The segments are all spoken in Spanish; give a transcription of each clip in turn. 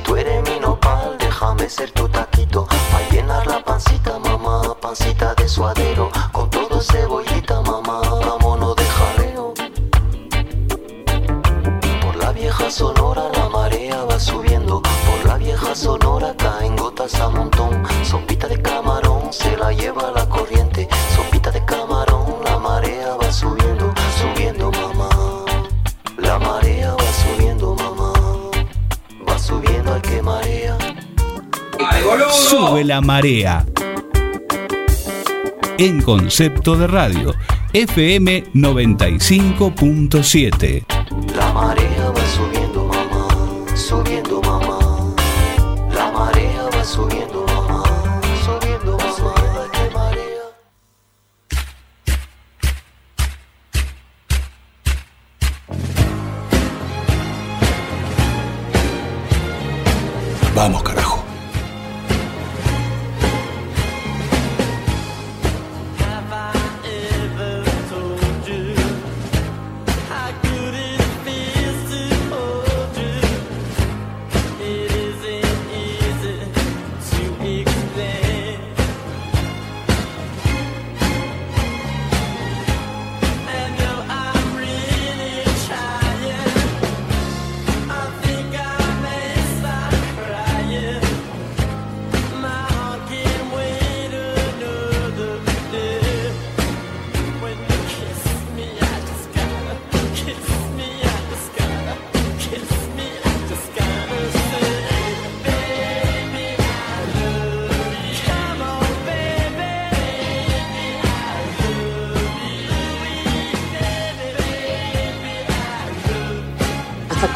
tú eres mi nopal, déjame ser tu taquito. Pa' llenar la pancita, mamá, pancita de suadero. Con todo cebollita, mamá, vámonos de jaleo. Por la vieja sonora la marea va subiendo. Por la vieja sonora caen gotas a montón. Sopita de camarón se la lleva la corriente. Sopita de camarón, la marea va subiendo, Sube la marea. En concepto de radio, FM 95.7. La marea va subiendo, mamá. Subiendo, mamá. La marea va subiendo, mamá. Subiendo, mamá. marea. Vamos, carajo.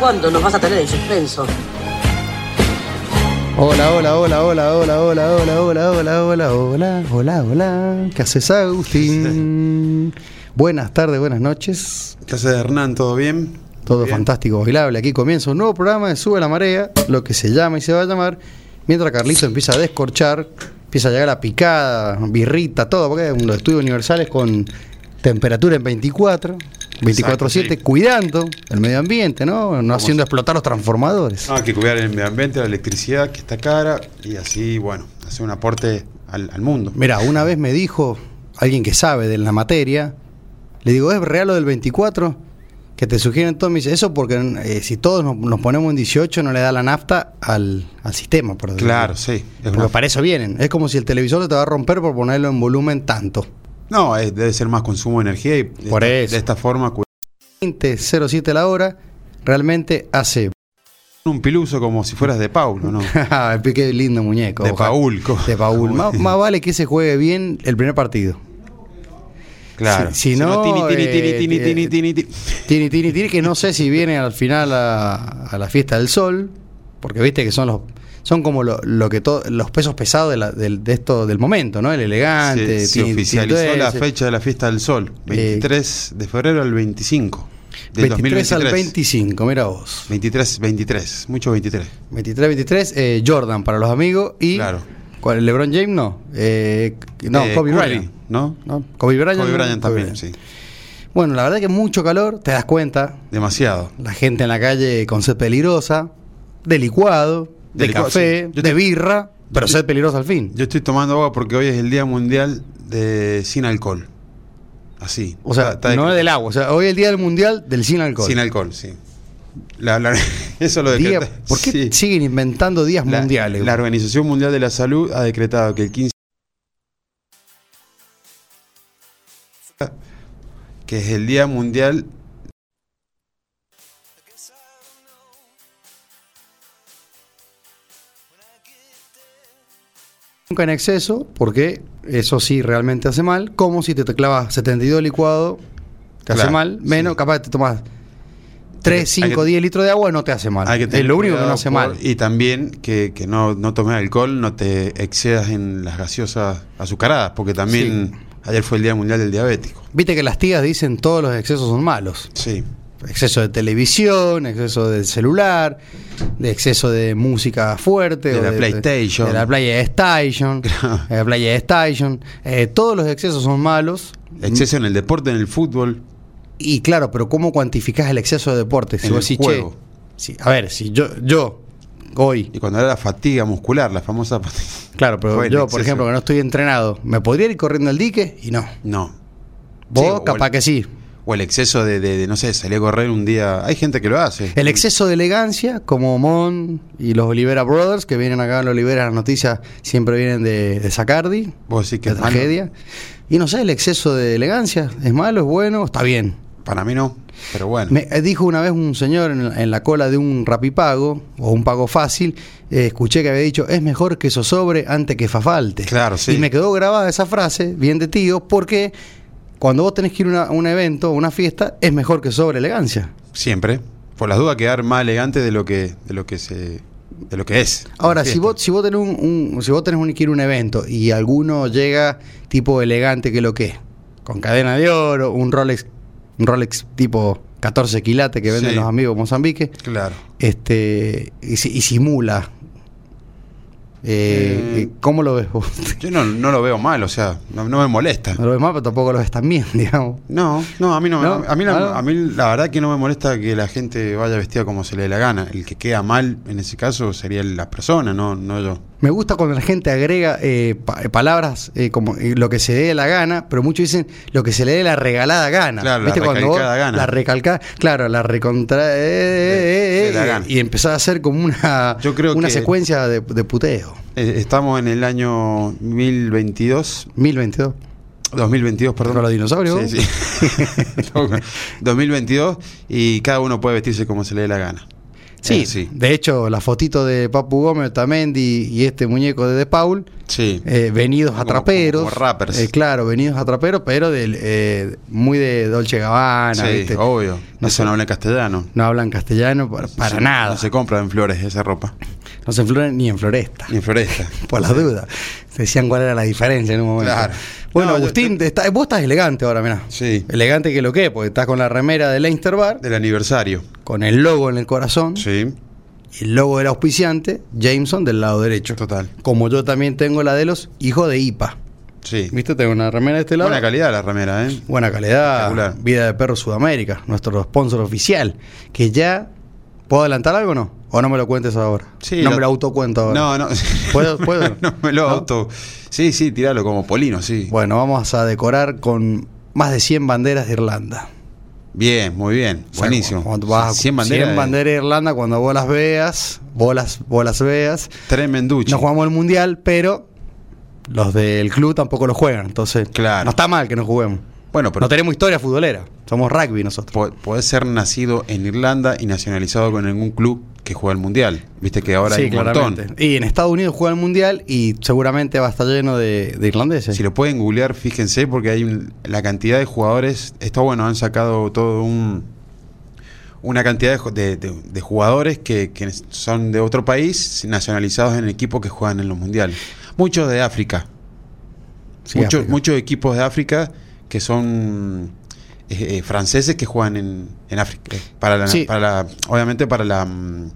Cuándo nos vas a tener en suspenso? Hola, hola, hola, hola, hola, hola, hola, hola, hola, hola, hola, hola, hola. ¿Qué haces, Agustín? Buenas tardes, buenas noches. ¿Qué haces, Hernán? ¿Todo bien? Todo Bien. fantástico, bailable. Aquí comienza un nuevo programa de Sube la Marea, lo que se llama y se va a llamar, mientras Carlito empieza a descorchar, empieza a llegar a picada, birrita, todo, porque es los estudios universales con temperatura en 24, 24-7, sí. cuidando el medio ambiente, ¿no? No haciendo explotar los transformadores. Ah, hay que cuidar el medio ambiente, la electricidad que está cara y así, bueno, hacer un aporte al, al mundo. Mira, una vez me dijo alguien que sabe de la materia, le digo, ¿es real lo del 24? Que te sugieren todo, me dice, eso porque eh, si todos nos, nos ponemos en 18 no le da la nafta al, al sistema, por decirlo. Claro, sí. Es Porque una- para eso vienen. Es como si el televisor se te va a romper por ponerlo en volumen tanto. No, es- debe ser más consumo de energía y de Por esta, eso. de esta forma cu- 20.07 la hora, realmente hace... un piluso como si fueras de Paulo, ¿no? Qué lindo muñeco. De ojalá. Paul, co- De Paul. Más, más vale que se juegue bien el primer partido. Claro. Si- si no, tini, tini, eh, eh, tini, tini, tini. Tini, tini, tini, que no sé si viene al final a, a la fiesta del sol, porque viste que son los son como lo, lo que los pesos pesados de, la- del- de esto del momento, ¿no? El elegante, Se, se oficializó la fecha de la fiesta del sol, 23 de febrero al 25 del 23 al 2023. 25, mira vos. 23, 23, mucho 23. 23, 23, eh, Jordan para los amigos y Claro. ¿cuál, LeBron James no, eh, no, Eh, Kobe Curry, Bryant. ¿no? ¿no? Kobe Bryant. Kobe Bryant también, Bryant. sí. Bueno, la verdad que mucho calor, te das cuenta, Demasiado. la gente en la calle con sed peligrosa, de licuado, de, café, sí. De birra, pero te- sed peligrosa al fin. Yo estoy tomando agua porque hoy es el Día Mundial de sin alcohol. Así. o sea, Está- está no de- es del agua, o sea, hoy es el día del mundial del sin alcohol. Sin alcohol, sí. La- la- eso lo Día-. ¿Por qué sí. siguen inventando días La- mundiales? La Organización Mundial de la Salud ha decretado que el 15 que es el Día Mundial Nunca en exceso, porque eso sí realmente hace mal, como si te, clavas 72 licuado, te hace mal, menos, sí. capaz te tomas 3, Hay 5, que- 10 litros de agua, no te hace mal. hay que es lo único que no hace por- mal. Y también que, que no, no tomes alcohol, no te excedas en las gaseosas azucaradas, porque también ayer fue el Día Mundial del Diabético. Viste que las tías dicen todos los excesos son malos. Sí. Exceso de televisión, exceso de celular, de exceso de música fuerte. De la PlayStation. De, la PlayStation. de la PlayStation. Eh, todos los excesos son malos. Exceso en el deporte, en el fútbol. Y claro, pero ¿cómo cuantificás el exceso de deporte? Si En vos el decís, juego. che, si- a ver, si yo, yo Hoy. Y cuando era la fatiga muscular, la famosa fatiga. Claro, pero Fue yo, por ejemplo, que no estoy entrenado, ¿me podría ir corriendo al dique? Y no. No. Vos, Sí, capaz el- que sí. O el exceso de, de- de, no sé, salir a correr un día. Hay gente que lo hace. El exceso de elegancia, como Mon y los Olivera Brothers, que vienen acá en Olivera, las noticias siempre vienen de, de Sacardi, Vos decís que de tragedia. Y no sé, el exceso de elegancia, ¿es malo, es bueno? Está bien. Para mí no. Pero bueno. Me eh, dijo una vez un señor en, en la cola de un rapipago o un pago fácil, eh, escuché que había dicho, es mejor que eso sobre antes que fa falte. Claro, sí. Y me quedó grabada esa frase, bien de tío, porque cuando vos tenés que ir a un evento, a una fiesta, es mejor que sobre elegancia. Siempre. Por las dudas quedar más elegante de lo que, de lo que se. de lo que es. Ahora, si vos, si vos tenés un, un- si vos tenés un, que ir a un evento y alguno llega tipo elegante que lo que es, con cadena de oro, un Rolex, un Rolex tipo 14 quilates que venden Sí. los amigos de Mozambique, Claro. este y simula. Eh, Eh. ¿Cómo lo ves vos? Yo no, no lo veo mal, o sea, no, no me molesta. No lo ves mal, pero tampoco lo ves tan bien, digamos. No, no, a mí no, ¿No? A, mí la, a mí la verdad que no me molesta que la gente vaya vestida como se le dé la gana. El que queda mal en ese caso sería la persona, no, no yo. Me gusta cuando la gente agrega eh, pa- palabras eh, como eh, lo que se dé la gana, pero muchos dicen lo que se le dé la regalada gana. Claro, la cuando vos- gana. La claro, la recontra. De- de la gana. y empezar a hacer como una, Yo creo una que- secuencia de, de puteo. Eh, estamos en el año 1022, 1022. 2022, perdón. ¿Con los dinosaurios? Sí, sí. 2022 y cada uno puede vestirse como se le dé la gana. Sí, Eh, sí. de hecho, la fotito de Papu Gómez, Tamendi y este muñeco de De Paul, Sí. eh, venidos a traperos. como rappers. eh, claro, venidos a traperos, pero del, eh, muy de Dolce Gabbana, sí, ¿viste? obvio. No Eso no habla en castellano. No hablan castellano para, para nada. No se compra en flores esa ropa. No se enfloran ni en Floresta. Ni en floresta. Por la duda. Decían cuál era la diferencia en un momento. Claro. Bueno, No, Agustín, está- vos estás elegante ahora, mirá. Sí. Elegante que lo que, porque estás con la remera de Leinster Bar, Del aniversario. con el logo en el corazón, Sí. y el logo del auspiciante, Jameson, del lado derecho. Total. Como yo también tengo la de los hijos de IPA. Sí. ¿Viste? Tengo una remera de este lado. Buena calidad la remera, ¿eh? Buena calidad. Vida de Perro Sudamérica, nuestro sponsor oficial. Que ya. ¿Puedo adelantar algo o no? ¿O no me lo cuentes ahora? Sí, no lo- me lo autocuento ahora. No, no. ¿Puedo- puedo? no me lo ¿No? auto. Sí, sí, tiralo como Polino, sí. Bueno, vamos a decorar con más de 100 banderas de Irlanda. Bien, muy bien. O sea, Buenísimo. Cuando vas a 100 banderas. 100 banderas de Irlanda, cuando vos las veas, vos las, vos las veas. Tremenducho. No jugamos el mundial, pero los del club tampoco lo juegan. Entonces, Claro. no está mal que no juguemos. Bueno, pero no tenemos historia futbolera. Somos rugby nosotros. po- podés ser nacido en Irlanda y nacionalizado con algún club que juega el mundial. Viste que ahora hay un montón. Y en Estados Unidos juega el mundial y seguramente va a estar lleno de, de irlandeses. Si lo pueden googlear, fíjense, porque hay un- la cantidad de jugadores. Está bueno, han sacado todo un. Una cantidad de, ju- de- de- de jugadores que, que son de otro país, nacionalizados en equipos que juegan en los mundiales. Muchos de. Sí, África. muchos equipos de África que son eh, eh, franceses que juegan en, en África. eh, Para la, Sí. para la- obviamente para la. mm,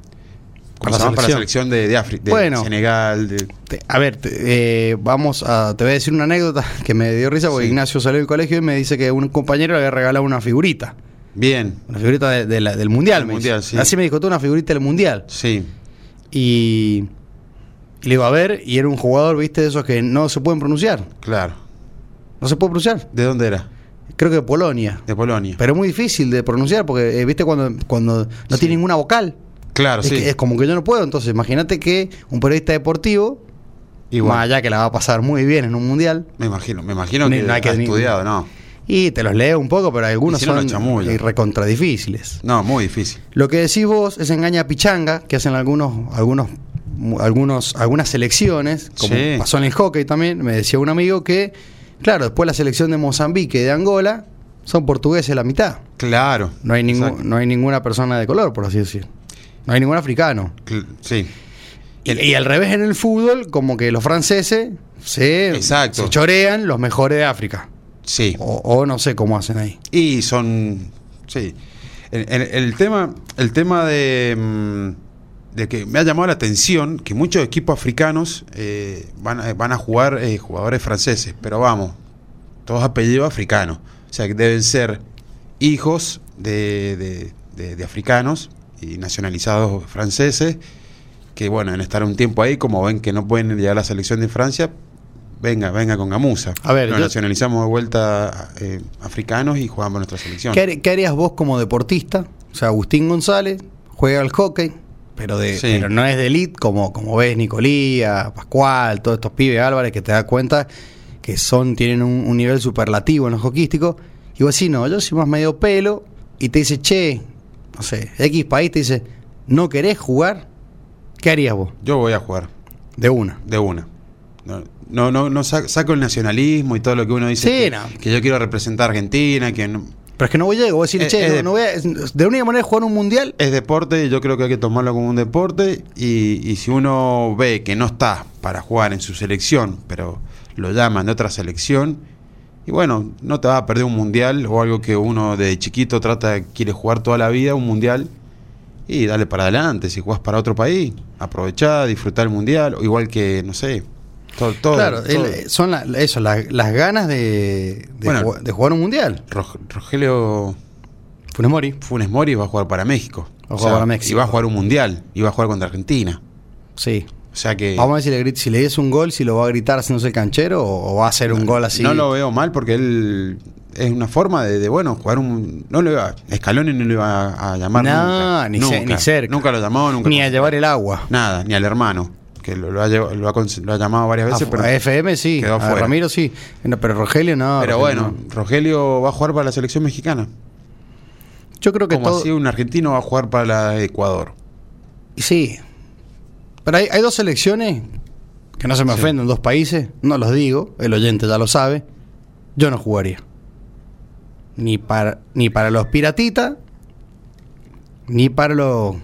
¿cómo Para se la llama? Para la selección. de, de África, de Bueno. Senegal. de- Te- A ver, te- eh, vamos a. Te voy a decir una anécdota que me dio risa porque Sí. Ignacio salió del colegio y me dice que un compañero le había regalado una figurita. Bien, Una figurita de- de la- del mundial. Me mundial, sí. Así me dijo, tú una figurita del mundial. sí. Y, y le digo, a ver, y era un jugador, viste, de esos que no se pueden pronunciar. Claro. No se puede pronunciar. ¿De dónde era? Creo que de Polonia. De Polonia. Pero es muy difícil de pronunciar porque, eh, viste, cuando, cuando no Sí. tiene ninguna vocal. claro, es, sí. que es como que yo no puedo. Entonces, imagínate que un periodista deportivo, Igual. más allá que la va a pasar muy bien en un mundial, Me imagino, me imagino que no hay que ha estudiado, no. y te los leo un poco, pero algunos si no, son recontra difíciles. No, muy difícil. Lo que decís vos es engaña pichanga, que hacen algunos, algunos, algunos, algunas selecciones, como Sí. pasó en el hockey también, me decía un amigo que, claro, después la selección de Mozambique y de Angola son portugueses la mitad. Claro. No hay, ningún, no hay ninguna persona de color, por así decir. No hay ningún africano. Sí. Y, y al revés en el fútbol, como que los franceses se, se chorean los mejores de África. Sí. O, o no sé cómo hacen ahí. Y son. Sí. El, el- el tema, el tema de, mm, de que me ha llamado la atención que muchos equipos africanos eh, van, a, van a jugar eh, jugadores franceses, pero vamos, todos apellidos africanos. O sea que deben ser hijos de, de- de- de africanos y nacionalizados franceses que bueno, en estar un tiempo ahí, como ven que no pueden llegar a la selección de Francia, venga, venga con Gamusa. A ver, Nos yo- nacionalizamos de vuelta eh, africanos y jugamos nuestra selección. ¿Qué, qué harías vos como deportista? O sea, Agustín González juega al hockey, pero, de, Sí. pero no es de elite como, como ves Nicolía, Pascual, todos estos pibes Álvarez que te das cuenta que son tienen un, un nivel superlativo en los hockísticos. Y vos decís, no, yo soy más medio pelo y te dice, che, no sé, X país te dice, ¿no querés jugar? ¿Qué harías vos? Yo voy a jugar, De una. de una. No, no, no, no sa- saco el nacionalismo y todo lo que uno dice. Sí, que, no. que yo quiero representar a Argentina, que no- Pero es que no voy a llegar, vos decís, Eh, che, no, voy a- de la única manera jugar un mundial es deporte y yo creo que hay que tomarlo como un deporte. Y, y si uno ve que no está para jugar en su selección, pero lo llaman de otra selección, y bueno, no te vas a perder un mundial o algo que uno de chiquito trata, quiere jugar toda la vida, un mundial, y dale para adelante, si jugás para otro país, aprovechá, disfrutar el mundial, o igual que, no sé, todo... todo Claro, todo. el- son la- eso, la- las ganas de, de, Bueno. jugar, de jugar un mundial. Rog- Rogelio Funes Mori. Funes Mori va a jugar para México. Va a jugar para México. Y va a jugar un mundial, y va a jugar contra Argentina. Sí. O sea que... Vamos a ver si le, si le des un gol, si lo va a gritar haciéndose el canchero o, o va a hacer un gol así. No lo veo mal porque él es una forma de, de, bueno, jugar un. No le iba, Scaloni no le iba a, a llamar No, nunca. ni ce- nunca, ni cerca. Nunca lo llamó, nunca. Ni a llevar el agua. Nada, ni al hermano, que lo, lo ha, llevado- lo ha cons- lo ha llamado varias veces, a, pero. a FM sí, quedó a afuera. Ramiro sí. No, pero Rogelio no. pero Rogelio bueno, no. Rogelio va a jugar para la selección mexicana. Yo creo que Como todo. así un argentino va a jugar para la Ecuador. Sí. Pero hay, hay dos selecciones que no se me Sí. ofenden, dos países. No los digo, el oyente ya lo sabe. Yo no jugaría. Ni para, ni para los piratitas, ni para los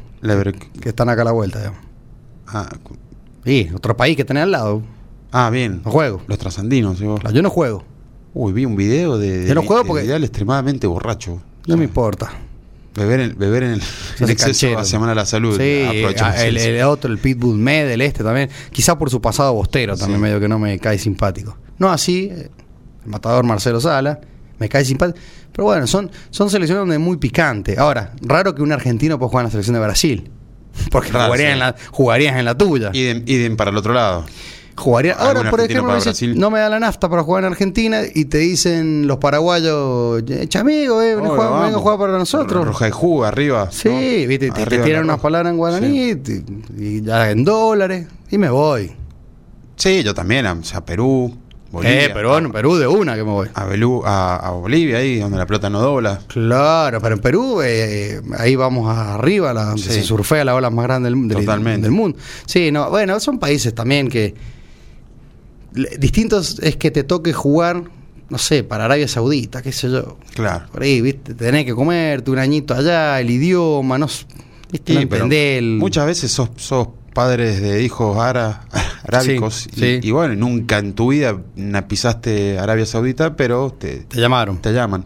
que están acá a la vuelta. digamos. Ah, Sí, otro país que tenés al lado. ah, bien. No juego. Los trasandinos. ¿sí vos? Yo no juego. Uy, vi un video de. de Yo no juego de porque- Vidal extremadamente borracho. No O me importa. Beber en, beber en el en exceso hace mal a la salud. Sí, Aprovechemos el, otro, el Pitbull Med, el este también. Quizá por su pasado bostero también Sí. medio que no me cae simpático. No así, eh, el matador Marcelo Sala, me cae simpático. Pero bueno, son, son selecciones donde es muy picante. Ahora, raro que un argentino pueda jugar en la selección de Brasil. Porque jugarías, sí. en la, jugarías en la tuya. Y de, y de- para el otro lado. Jugaría, ahora, por ejemplo, para dice, Brasil. no me da la nafta para jugar en Argentina y te dicen los paraguayos, echa amigo, eh, ven a Hola, jugar- para nosotros. Roja de jugo arriba. Sí, ¿no? viste, te, tiran unas palabras en guaraní Sí. y ya en dólares y me voy. Sí, yo también. O sea, Perú, Bolivia. eh, Perú, en Perú de una que me voy. A, Belú- a, a Bolivia, ahí donde la pelota no dobla. Claro, pero en Perú eh, ahí vamos arriba, la, donde Sí. se surfea la ola más grande del, del- del mundo. Sí, no, bueno, son países también que distintos es que te toque jugar, no sé, para Arabia Saudita, qué sé yo. Claro. Por ahí, viste, tenés que comerte un añito allá, el idioma, no, viste, Sí, pero entendés el- Muchas veces sos, sos padres de hijos ara- arábicos Sí, y, sí. y bueno, nunca en tu vida pisaste Arabia Saudita, pero te, te llamaron. te llaman.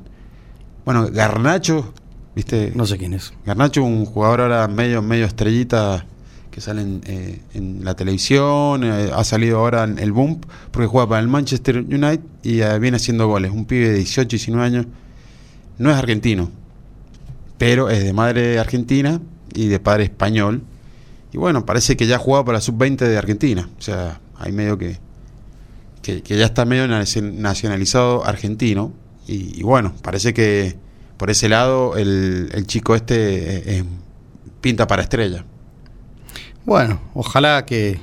Bueno, Garnacho, ¿viste? No sé quién es. Garnacho, un jugador ahora medio, medio estrellita que sale en, eh, en la televisión, eh, ha salido ahora en el boom porque juega para el Manchester United y eh, viene haciendo goles. Un pibe de 18, 19 años, no es argentino, pero es de madre argentina y de padre español. Y bueno, parece que ya ha jugado para la sub-20 de Argentina. O sea, hay medio que, que, que ya está medio naci- nacionalizado argentino. Y, y bueno, parece que por ese lado el, el chico este eh, eh, pinta para estrella. Bueno, ojalá que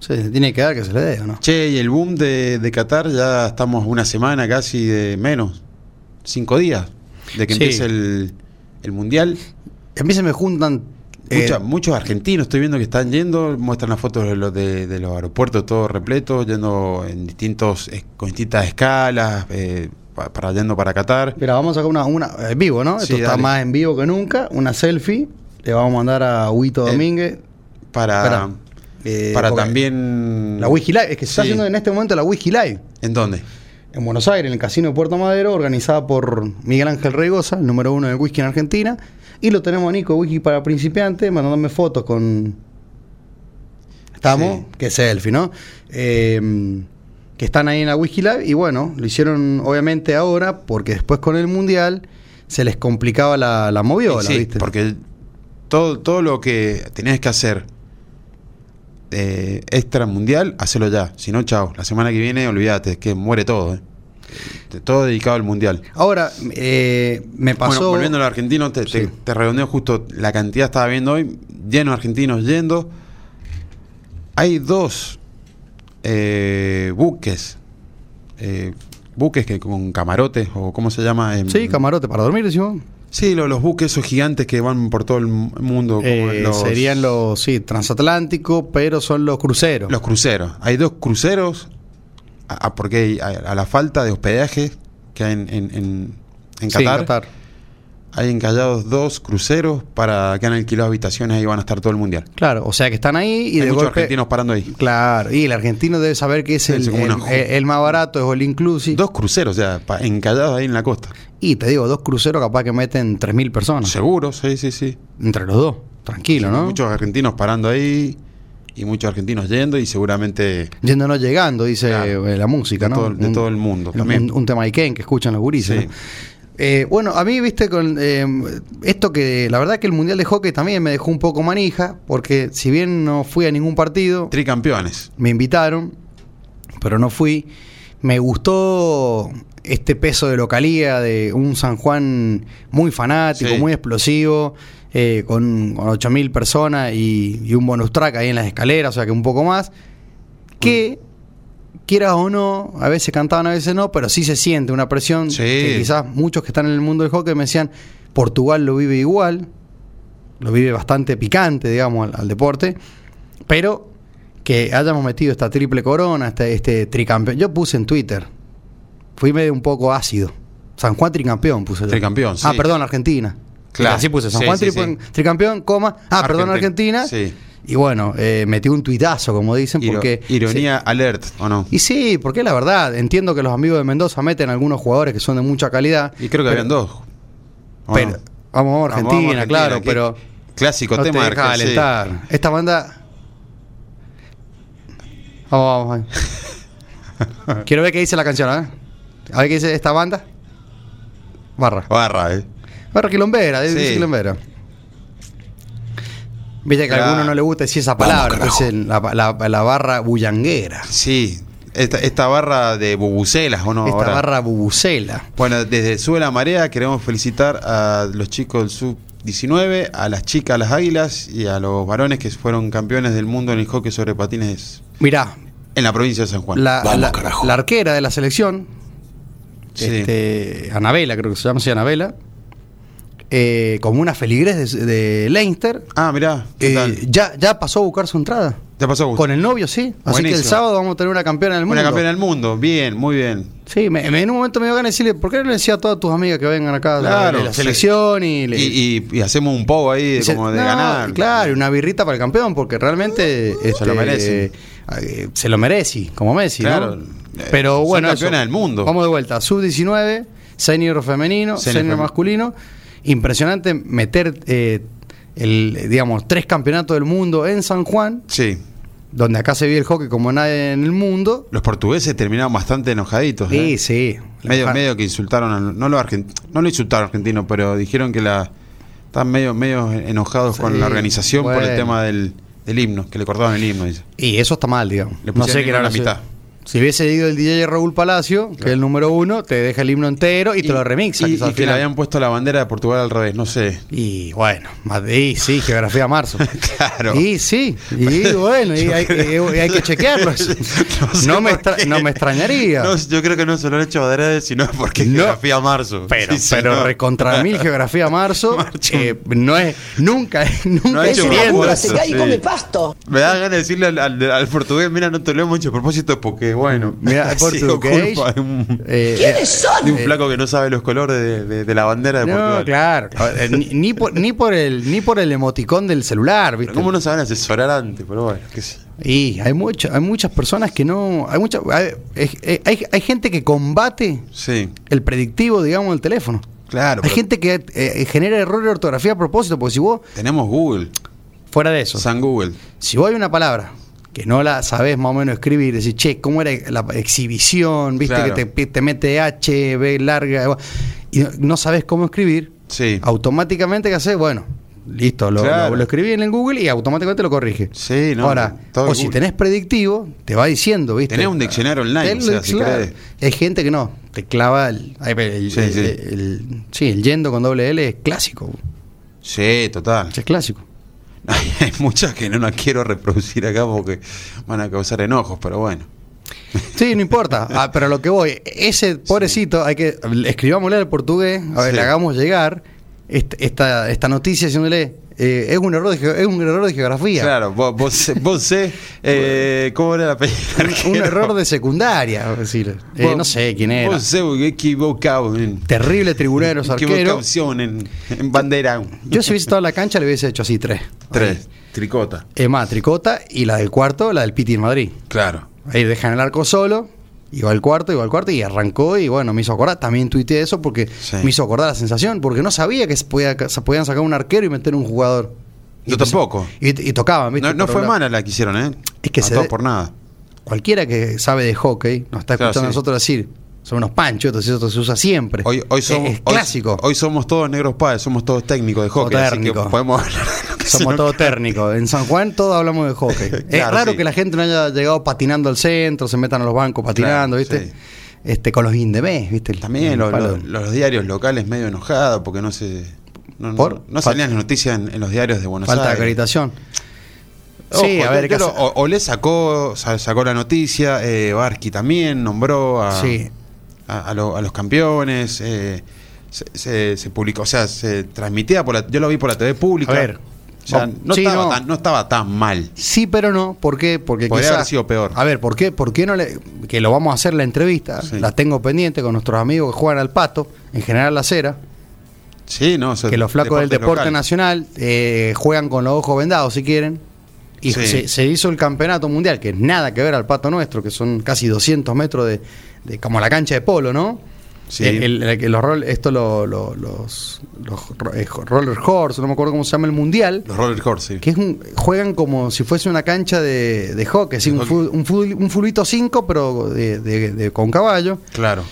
se tiene que dar que se le dé, ¿o no? Che, y el boom de, de Qatar ya estamos una semana casi de menos, cinco días, de que Sí. empiece el, el mundial. A mí se me juntan. Eh, muchos argentinos estoy viendo que están yendo, muestran las fotos de los, de, de los aeropuertos todos repletos, yendo en distintos, con distintas escalas, eh, pa- para yendo para Qatar. Mira, vamos a sacar una, una en vivo, ¿no? Sí, Esto está dale. más en vivo que nunca. Una selfie. Le vamos a mandar a Huito Eh, Domínguez. Para, eh, para porque también... La Whisky Live. Es que se está haciendo en este momento la Whisky Live. ¿En dónde? En Buenos Aires, en el Casino de Puerto Madero, organizada por Miguel Ángel Reigosa, el número uno del whisky en Argentina. Y lo tenemos a Nico, Whisky para principiantes, mandándome fotos con. Estamos, Sí. que selfie, ¿no? Eh, que están ahí en la Whisky Live. Y bueno, lo hicieron obviamente ahora, porque después con el Mundial se les complicaba la, la moviola, Sí, ¿viste? porque todo, todo lo que tenías que hacer eh, extra mundial, hacelo ya. Si no, chao. La semana que viene, olvídate, que muere todo. eh. Eh, Todo dedicado al mundial. Ahora, eh, me pasó. Bueno, volviendo a los argentinos, te, Sí. te redondeo justo la cantidad estaba viendo hoy, llenos de argentinos yendo. Hay dos eh, buques, eh, buques que con camarotes o cómo se llama. Em, Sí, camarote para dormir, decimos. Sí, lo- los, buques esos gigantes que van por todo el mu- mundo. como Eh, los- Serían los, sí, transatlánticos, pero son los cruceros. Los cruceros. Hay dos cruceros, a- a- porque hay- a, a la falta de hospedaje que hay en, en, en- Sí, Qatar, hay encallados dos cruceros para que han alquilado habitaciones y van a estar todo el mundial. Claro, o sea que están ahí y hay de muchos golpe. argentinos parando ahí. Claro, y el argentino debe saber que es Sí, el, el- más barato, es el inclusive. Dos cruceros, o sea, encallados ahí en la costa. Y te digo, dos cruceros capaz que meten 3.000 personas. Seguro, sí, sí, sí. Entre los dos. Tranquilo, ¿no? Muchos argentinos parando ahí y muchos argentinos yendo y seguramente Yéndonos llegando, dice Claro. eh, la música, De ¿no? todo- de todo el mundo también. Un, un tema Iken que escuchan los gurises. Sí. ¿no? Eh, bueno, a mí, viste, con eh, esto que la verdad que el Mundial de Hockey también me dejó un poco manija, porque si bien no fui a ningún partido, tricampeones. me invitaron, pero no fui. Me gustó este peso de localía de un San Juan muy fanático, Sí. muy explosivo, eh, con, con 8.000 personas y, y un bonus track ahí en las escaleras, o sea que un poco más. Que, quieras o no, a veces cantaban, a veces no, pero sí se siente una presión Sí. que quizás muchos que están en el mundo del hockey me decían, Portugal lo vive igual, lo vive bastante picante, digamos, al, al deporte, pero que hayamos metido esta triple corona, este, este tricampeón. Yo puse en Twitter, fui medio un poco ácido. San Juan tricampeón puse yo. Tricampeón, sí. Ah, perdón, Argentina. Claro. Así puse, San Juan sí, tri- sí. tricampeón, coma. Ah, perdón, Argentina. Sí. Y bueno, eh, metí un tuitazo, como dicen, Iro- porque... ironía alert, ¿o no? Y sí, porque la verdad, entiendo que los amigos de Mendoza meten algunos jugadores que son de mucha calidad. Y creo que pero- habían dos. ¿o Pero, no? vamos, vamos a Argentina, Vamos, vamos, claro, Argentina, pero qué Clásico no te tema de deja Argentina, alentar. Esta banda... Vamos, vamos. Quiero ver qué dice la canción, ¿eh? A ver qué dice esta banda. Barra. Barra, ¿eh? Barra quilombera, dice Sí. quilombera. Viste que a alguno no le gusta decir esa palabra, que es el- la, la- la barra bullanguera. Sí. Esta, esta barra de bubucelas, ¿o no? Esta Ahora. barra bubucela. Bueno, desde Sube la Marea queremos felicitar a los chicos del Sub-19, a las chicas, las águilas y a los varones que fueron campeones del mundo en el hockey sobre patines Mirá, en la provincia de San Juan. la, la- la arquera de la selección, Sí. este, Anabela, creo que se llama así Anabela, eh, como una feligres de, de Leinster, Ah, mirá, ¿qué eh, tal? ya, ya pasó a buscar su entrada. ¿Te pasó Gusto? Con el novio, sí. Así que el sábado vamos a tener una campeona del mundo. Una campeona del mundo, bien, muy bien. Sí, me, me- en un momento me dio ganas de decirle, ¿por qué no le decía a todas tus amigas que vengan acá Claro, la selección y, le- Y, y- y hacemos un poco ahí de, se- como de no, ganar. Claro, y una birrita para el campeón, porque realmente este, lo merece. eh, se lo merece, como Messi, Claro. ¿no? Eh, Pero bueno, campeonas eso. del mundo. Vamos de vuelta, sub-19, senior femenino, Senior senior, fem- masculino. Impresionante meter, eh, el, digamos, tres campeonatos del mundo en San Juan, Sí. donde acá se vive el hockey como nadie en el mundo. Los portugueses terminaron bastante enojaditos. Sí, ¿eh? sí. Medio, medio que insultaron, al- no lo argent- no lo insultaron argentino, pero dijeron que la están medio, medio enojados Sí, con la organización por el tema del, del himno, que le cortaban el himno, dice. Y eso está mal, digamos. Le No sé qué era la mitad. Si hubiese ido el DJ Raúl Palacio, que es el número uno, te deja el himno entero y, te lo remixa. Y, y que le habían puesto la bandera de Portugal al revés, no sé. Y bueno, más de- y sí, geografía marzo. Claro. Y sí, y bueno, y hay, y hay que chequearlo. sé No, me no me extrañaría. No, yo creo que no se lo han hecho adrede, sino porque es No. geografía marzo. pero, Sí, pero no. recontra mil geografía marzo, eh, no es, nunca, nunca es se cae y sí. come pasto. Me da ganas de decirle al, al- al portugués, mira, no te lo hemos hecho a propósito porque, bueno, Mira, un, eh, ¿Quiénes son? de un eh, flaco que no sabe los colores de, de- de la bandera de No, Portugal. claro. Eh, Ni, ni por, ni, por el, ni por el emoticón del celular, ¿viste? ¿Cómo no saben asesorar antes? Pero bueno, qué sé. Y hay, mucho, hay muchas personas que no. Hay, mucha, hay, hay- hay- hay gente que combate Sí, el predictivo, digamos, del teléfono. claro. hay pero gente que eh, genera errores de ortografía a propósito, porque si vos, Tenemos Google, fuera de eso, San Google. si vos hay una palabra que no la sabés más o menos escribir, decís, che, ¿cómo era la exhibición? ¿Viste Claro. que te, te mete H, B larga? Y no, sabés cómo escribir? Sí. Automáticamente, ¿qué haces? Bueno, Listo, lo, Claro. lo- lo escribí en el Google y automáticamente lo corrige. Sí, no, Ahora, o si tenés predictivo, te va diciendo, ¿viste? Tenés un diccionario online, o sea, si querés. Hay gente que no, te clava el- Sí, el- sí. el- sí, el yendo con doble L es clásico. Sí, total. Es clásico. Hay muchas que no las quiero reproducir acá porque van a causar enojos, pero bueno. Sí, no importa. Ah, pero lo que voy, ese pobrecito, hay que. Escribámosle al portugués, a ver, Sí. le hagamos llegar este- esta, esta noticia diciéndole. Eh, es un error de es un error de geografía. Claro, vos, vos, vos sé, eh, ¿cómo era la apellido? Un, un error de secundaria, es decir, eh, Vos- no sé quién era. Vos sé, equivocado. Terrible tribuneros arquero. equivocación en, en bandera. Yo si hubiese estado en la cancha le hubiese hecho así tres. Tres, tricota. Es más, tricota y la del cuarto, la del Piti en Madrid. Claro. Ahí dejan el arco solo, iba al cuarto, iba al cuarto y arrancó y bueno, me hizo acordar. También tuiteé eso porque Sí. me hizo acordar la sensación, porque no sabía que se, podía, se podían sacar un arquero y meter un jugador. Yo Y tampoco. Y, y tocaban, ¿viste? No, no fue mala la que hicieron, ¿eh? Es que A se de- por nada. Cualquiera que sabe de hockey nos está Claro, escuchando a nosotros decir, son unos panchos, entonces eso se usa siempre. Hoy, hoy Es- somos, es, hoy- clásico. Hoy, somos todos negros padres, somos todos técnicos de hockey. así que podemos hablar Somos todos técnicos. En San Juan todos hablamos de hockey. es raro sí. que la gente no haya llegado patinando al centro, se metan a los bancos patinando, Claro, ¿viste? sí. Este, con los indemés, ¿viste? También los diarios locales medio enojados porque no se. No, no- ¿Por? no salían las noticias en, en los diarios de Buenos Falta Aires. acreditación. Ojo, sí, a ver, o- Olé sacó, sa- sacó la noticia, eh, también nombró a, Sí. a, a lo- a los campeones, eh, se, se- se publicó, o sea, se transmitía por la, yo lo vi por la TV pública. A ver, O sea, vamos- no, sí, estaba no. Tan, no estaba tan mal. Sí, pero no. ¿Por qué? Porque Podría haber sido peor. A ver, ¿por qué? ¿Por qué no le.? Que lo vamos a hacer la entrevista. Sí. La tengo pendiente con nuestros amigos que juegan al pato, en general la cera. Sí, no, o sea, que los flacos del deporte local. nacional eh, juegan con los ojos vendados si quieren. Y Sí. se, se hizo el campeonato mundial, que nada que ver al pato nuestro, que son casi 200 metros de, de- como la cancha de polo, ¿no? Sí. El- el- el- los esto lo- lo- los, los eh, roller horse, no me acuerdo cómo se llama el mundial, Los roller horse, sí. que es un, juegan como si fuese una cancha de, de hockey, De un, hockey. fu- un, fu- un fulbito 5, pero de, de- de- con caballo. Claro.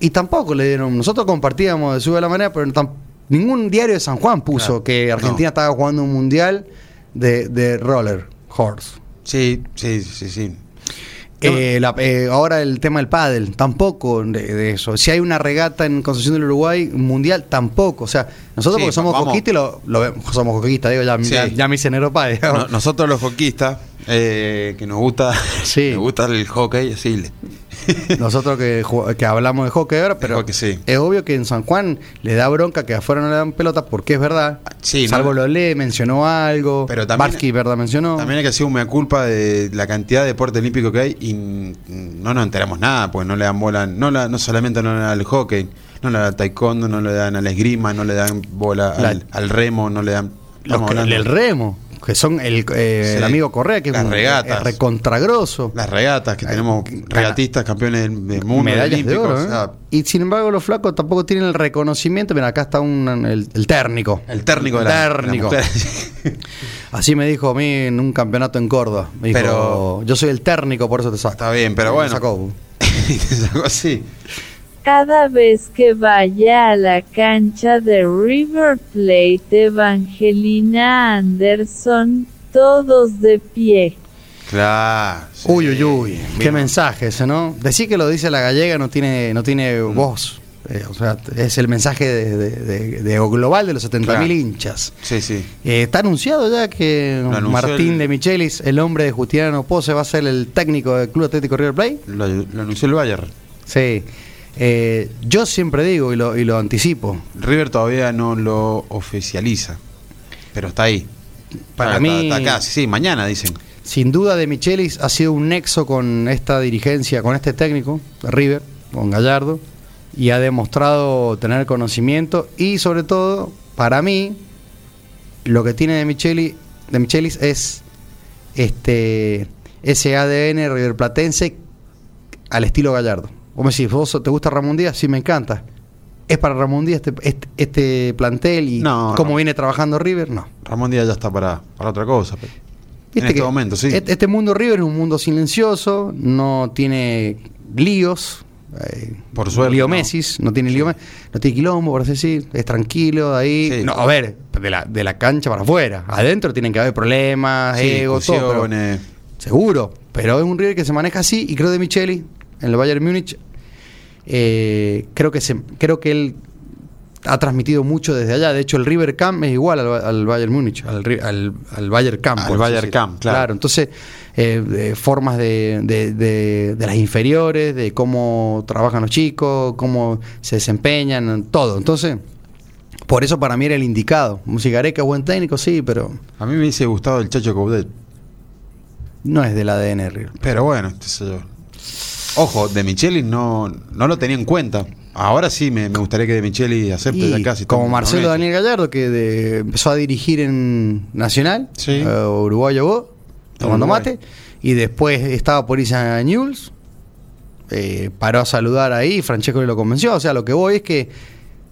Y tampoco le dieron. Nosotros compartíamos de Sube la Manera, pero tam- ningún diario de San Juan puso Claro. que Argentina No. estaba jugando un mundial de, de roller horse. Sí, sí, sí, sí. Eh, la- eh, ahora el tema del pádel, tampoco de, de eso. Si hay una regata en Concepción del Uruguay, un mundial, tampoco. O sea, nosotros Sí, porque somos coquistas lo, lo vemos, somos coquistas, digo, ya, Sí. ya, ya me hice negro padre. No- nosotros los hockeyistas, eh, que nos gusta, Sí. nos gusta el hockey, sí, le- Nosotros que, que hablamos de hockey ahora, pero hockey, sí. es obvio que en San Juan le da bronca que afuera no le dan pelota porque es verdad. Sí, Salvo no- Lolé mencionó algo, Pero también- Barsky, verdad, mencionó. También hay que hacer un mea culpa de la cantidad de deporte olímpico que hay y no nos enteramos nada, pues no le dan bola, no, la- no solamente no le dan al hockey, no le dan al taekwondo, no le dan a la esgrima, no le dan bola La- al, al remo, no le dan... Los que- el remo, que son el, eh, Sí. el amigo Correa, que Las es un regatas. recontragroso. Las regatas, que tenemos regatistas, campeones del, mundo, medallas de oro. ¿eh? Y sin embargo, los flacos tampoco tienen el reconocimiento. Mira, acá está un, el, el térnico. el térnico de El la, de la térnico. Así me dijo a mí en un campeonato en Córdoba. Me dijo, Pero- yo soy el térnico, por eso te saco. Está bien, pero Me bueno. te sacó así. Cada vez que vaya a la cancha de River Plate Evangelina Anderson, todos de pie. Claro. sí. Uy, uy, uy. Qué mensaje ese, ¿no? Decir que lo dice la gallega no tiene, no tiene Mm. voz. Eh, o sea, es el mensaje de, de- de- de global de los 70.000 Claro. hinchas. Sí, sí. Eh, está anunciado ya que Martín el- de Michelis, el hombre de Justiniano Pose, va a ser el técnico del Club Atlético River Plate. Lo, lo anunció el Bayern. Sí. Eh, yo siempre digo y lo, y lo anticipo. River todavía no lo oficializa, pero está ahí. Para Está- mí- está acá, sí, mañana dicen. Sin duda de Michelis ha sido un nexo con esta dirigencia, con este técnico River, con Gallardo, y ha demostrado tener conocimiento y sobre todo, para mí, lo que tiene de Michelis, de Michelis es este ese ADN riverplatense al estilo Gallardo. Vos me decís, ¿vos te gusta Ramón Díaz? Sí, me encanta. ¿Es para Ramón Díaz este, este, este plantel y No, cómo viene trabajando River? No. Ramón Díaz ya está para, para otra cosa. pero- en este momento, sí. et- Este mundo River es un mundo silencioso, no tiene líos, eh, Por suerte, Lío no. Messi, no tiene lío, no tiene quilombo, por así decir, es tranquilo ahí. Sí. No, a ver, de la, de la cancha para afuera. Adentro tienen que haber problemas, Sí, ego, todo. pero-. Seguro, pero es un River que se maneja así y creo de Micheli en el Bayern Múnich eh, creo que se, creo que él ha transmitido mucho desde allá. De hecho, el River Camp es igual al, al Bayern Múnich, al, al, al Bayern Camp. Al Bayern. Camp, claro. entonces, eh, de formas de, de- de- de las inferiores, de cómo trabajan los chicos, cómo se desempeñan, todo. Entonces, por eso para mí era el indicado. Musicareca es buen técnico, sí, pero A mí me hubiese gustado el Chacho Coudet. no es del ADN River. Pero bueno, qué sé yo. Ojo, de Micheli no, no lo tenía en cuenta. Ahora sí me, me gustaría que de Micheli acepte Y ya casi. como Marcelo. Daniel Gallardo, que de- empezó a dirigir en Nacional, Sí. eh, Uruguayo vos, tomando Uruguay. mate, y después estaba por irse a Newell's, eh, paró a saludar ahí, Francesco le lo convenció, o sea, lo que voy es que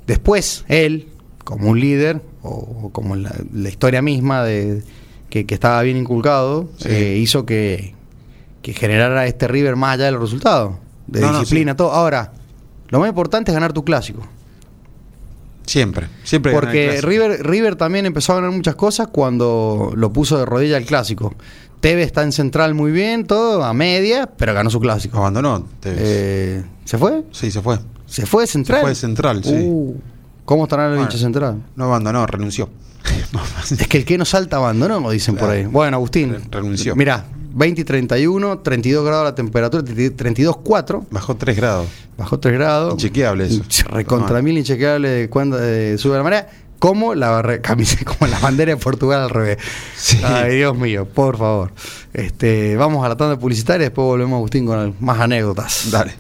después él, como un líder, o, o como la, la historia misma de que, que estaba bien inculcado, Sí. eh, hizo que, que generara este River más allá de los resultados, de No, no, disciplina, sí. todo. Ahora, lo más importante es ganar tu clásico. Siempre, siempre. el Porque. River, River también empezó a ganar muchas cosas cuando lo puso de rodilla al clásico. Tevez está en central muy bien, todo a media, pero ganó su clásico. Abandonó. Tevez. Eh, ¿Se fue? sí, se fue. ¿Se fue de central? Se fue de central, sí. Uh, ¿Cómo estará el Bueno. hincha central? No abandonó, renunció. Es que el que no salta abandonó, como dicen por ahí. Bueno, Agustín. Re- renunció. Mirá, 20 y 31, 32 grados la temperatura, 32,4. Bajó 3 grados. Bajó 3 grados. Inchequeable eso. Recontra mil inchequeable cuando de sube la marea. Como la, camisa- como la bandera de Portugal al revés. Sí. Ay, Dios mío, por favor. Este, vamos a la tanda publicitaria y después volvemos, Agustín, con más anécdotas. Dale.